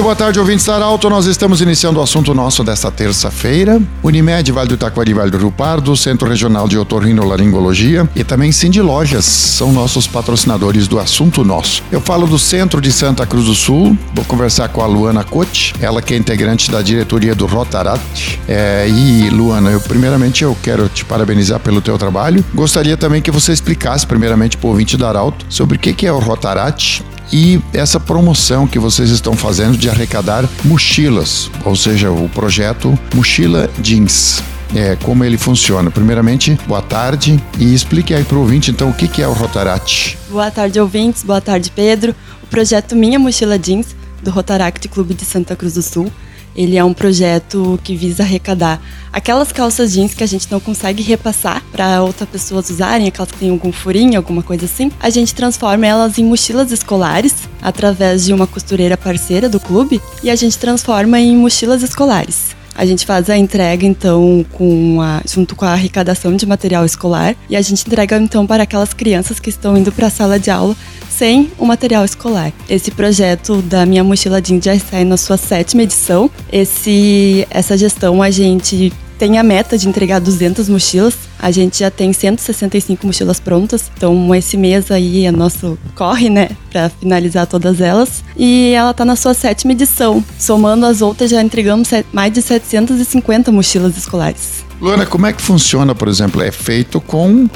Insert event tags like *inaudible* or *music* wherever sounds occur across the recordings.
Muito boa tarde, ouvintes da Arauto. Nós estamos iniciando o assunto nosso desta terça-feira. Unimed, Vale do Taquari, Vale do Rio Pardo, Centro Regional de Otorrinolaringologia e também Cindy Lojas são nossos patrocinadores do assunto nosso. Eu falo do Centro de Santa Cruz do Sul, vou conversar com a Luana Cote, ela que é integrante da diretoria do Rotaract. É, e Luana, eu primeiramente eu quero te parabenizar pelo teu trabalho. Gostaria também que você explicasse primeiramente para o ouvinte da Arauto sobre o que é o Rotaract e essa promoção que vocês estão fazendo de arrecadar mochilas, ou seja, o projeto Mochila Jeans. É, como ele funciona. Primeiramente, boa tarde e explique aí para o ouvinte então o que, que é o Rotaract. Boa tarde, ouvintes. Boa tarde, Pedro. O projeto Minha Mochila Jeans, do Rotaract Clube de Santa Cruz do Sul, ele é um projeto que visa arrecadar aquelas calças jeans que a gente não consegue repassar para outras pessoas usarem, aquelas que têm algum furinho, alguma coisa assim. A gente transforma elas em mochilas escolares através de uma costureira parceira do clube e a gente transforma em mochilas escolares. A gente faz a entrega, então, com a, junto com a arrecadação de material escolar e a gente entrega, então, para aquelas crianças que estão indo para a sala de aula sem o material escolar. Esse projeto da Minha Mochila Jeans já está na sua sétima edição. Esse, essa gestão a gente tem a meta de entregar 200 mochilas. A gente já tem 165 mochilas prontas. Então, esse mês aí é nosso corre, né? Para finalizar todas elas. E ela tá na sua sétima edição. Somando as outras, já entregamos mais de 750 mochilas escolares. Luana, como é que funciona, por exemplo? É feito com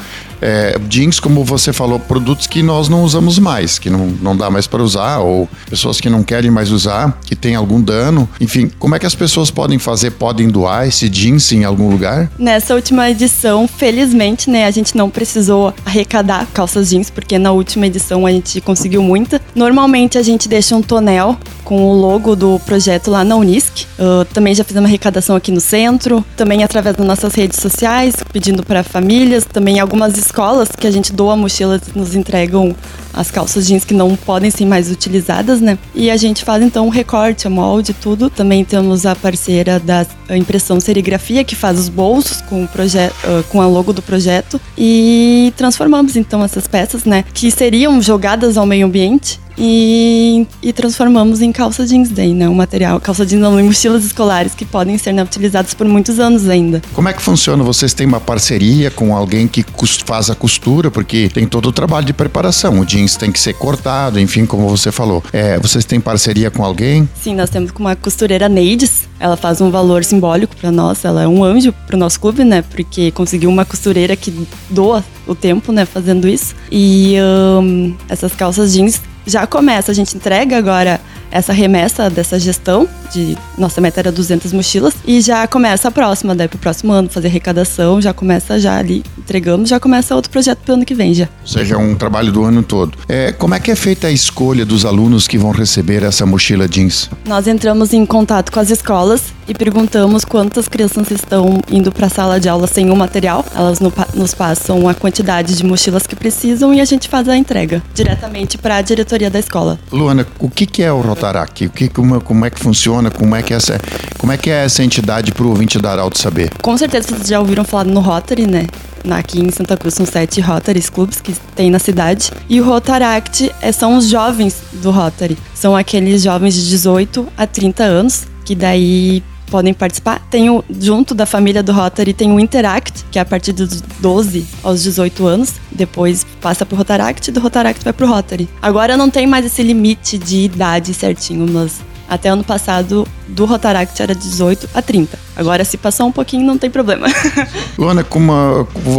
é, jeans, como você falou, produtos que nós não usamos mais, que não, não dá mais para usar, ou pessoas que não querem mais usar, que tem algum dano. Enfim, como é que as pessoas podem fazer? Podem doar esse jeans em algum lugar? Nessa última edição, felizmente, né, a gente não precisou arrecadar calças jeans, porque na última edição a gente conseguiu muita. Normalmente a gente deixa um tonel com o logo do projeto lá na Unisc. Uh, também já fizemos arrecadação aqui no centro, também através das nossas redes sociais, pedindo para famílias, também algumas escolas que a gente doa mochilas nos entregam as calças jeans que não podem ser mais utilizadas, né? E a gente faz então o recorte, a molde, tudo. Também temos a parceira da impressão serigrafia que faz os bolsos com o projeto, com a logo do projeto e transformamos então essas peças, né, que seriam jogadas ao meio ambiente e, e, transformamos em calça jeans daí, né? O material, calça jeans não, em mochilas escolares que podem ser né, utilizadas por muitos anos ainda. Como é que funciona? Vocês têm uma parceria com alguém que faz a costura, porque tem todo o trabalho de preparação. O jeans tem que ser cortado, enfim, como você falou. É, vocês têm parceria com alguém? Sim, nós temos com uma costureira Neides. Ela faz um valor simbólico para nós. Ela é um anjo para o nosso clube, né? Porque conseguiu uma costureira que doa o tempo, né? Fazendo isso. E um, essas calças jeans já começa, a gente entrega agora essa remessa dessa gestão de nossa meta era 200 mochilas e já começa a próxima, daí pro próximo ano fazer arrecadação, já começa já ali, entregamos, já começa outro projeto pro ano que vem já. Ou seja, um trabalho do ano todo. É, como é que é feita a escolha dos alunos que vão receber essa mochila jeans? Nós entramos em contato com as escolas e perguntamos quantas crianças estão indo para a sala de aula sem o material. Elas no, nos passam a quantidade de mochilas que precisam e a gente faz a entrega diretamente para a diretoria da escola. Luana, o que, é o Rotaract? O que, como, como é que funciona? Como é que, essa, como é, que é essa entidade para o ouvinte da Arauto saber? Com certeza vocês já ouviram falar no Rotary, né? Aqui em Santa Cruz são sete Rotaries clubes que tem na cidade. E o Rotaract é, são os jovens do Rotary. São aqueles jovens de 18 a 30 anos que daí podem participar. Tem o, junto da família do Rotary, tem o Interact, que é a partir dos 12 aos 18 anos. Depois passa pro Rotaract, do Rotaract vai pro Rotary. Agora não tem mais esse limite de idade certinho, mas até ano passado, do Rotaract era 18 a 30. Agora, se passar um pouquinho, não tem problema. *laughs* Luana,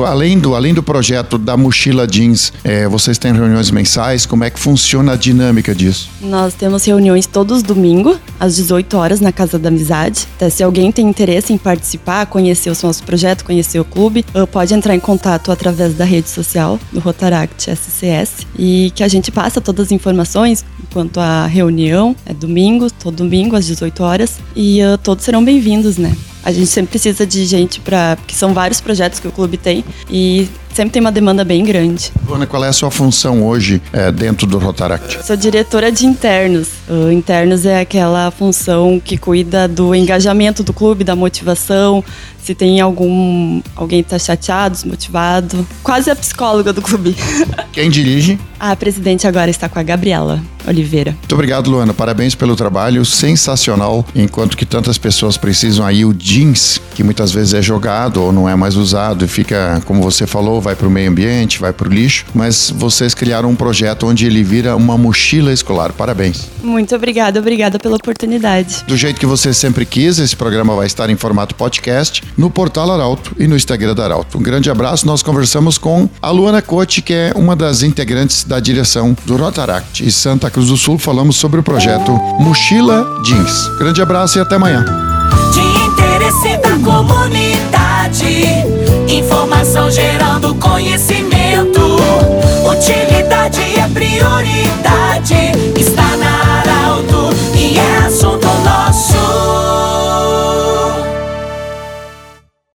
além, do, além do projeto da mochila jeans, é, vocês têm reuniões mensais? Como é que funciona a dinâmica disso? Nós temos reuniões todos domingo, às 18 horas, na Casa da Amizade. Então, se alguém tem interesse em participar, conhecer o nosso projeto, conhecer o clube, uh, pode entrar em contato através da rede social do Rotaract SCS e que a gente passa todas as informações quanto à reunião. É domingo, todo domingo, às 18 horas. E uh, todos serão bem-vindos, né? A gente sempre precisa de gente para. que são vários projetos que o clube tem. E sempre tem uma demanda bem grande. Luana, qual é a sua função hoje é, dentro do Rotaract? Sou diretora de internos. O internos é aquela função que cuida do engajamento do clube, da motivação, se tem algum alguém está chateado, desmotivado. Quase a psicóloga do clube. *laughs* Quem dirige? A presidente agora está com a Gabriela Oliveira. Muito obrigado, Luana. Parabéns pelo trabalho sensacional. Enquanto que tantas pessoas precisam aí o jeans, que muitas vezes é jogado ou não é mais usado e fica, como você falou, vai para o meio ambiente, vai para o lixo. Mas vocês criaram um projeto onde ele vira uma mochila escolar. Parabéns. Muito obrigada, obrigada pela oportunidade. Do jeito que você sempre quis, esse programa vai estar em formato podcast no portal Arauto e no Instagram da Arauto. Um grande abraço. Nós conversamos com a Luana Cote, que é uma das integrantes da direção do Rotaract e Santa Cruz do Sul. Falamos sobre o projeto Mochila Jeans. Grande abraço e até amanhã. Interesse da comunidade, informação gerando conhecimento.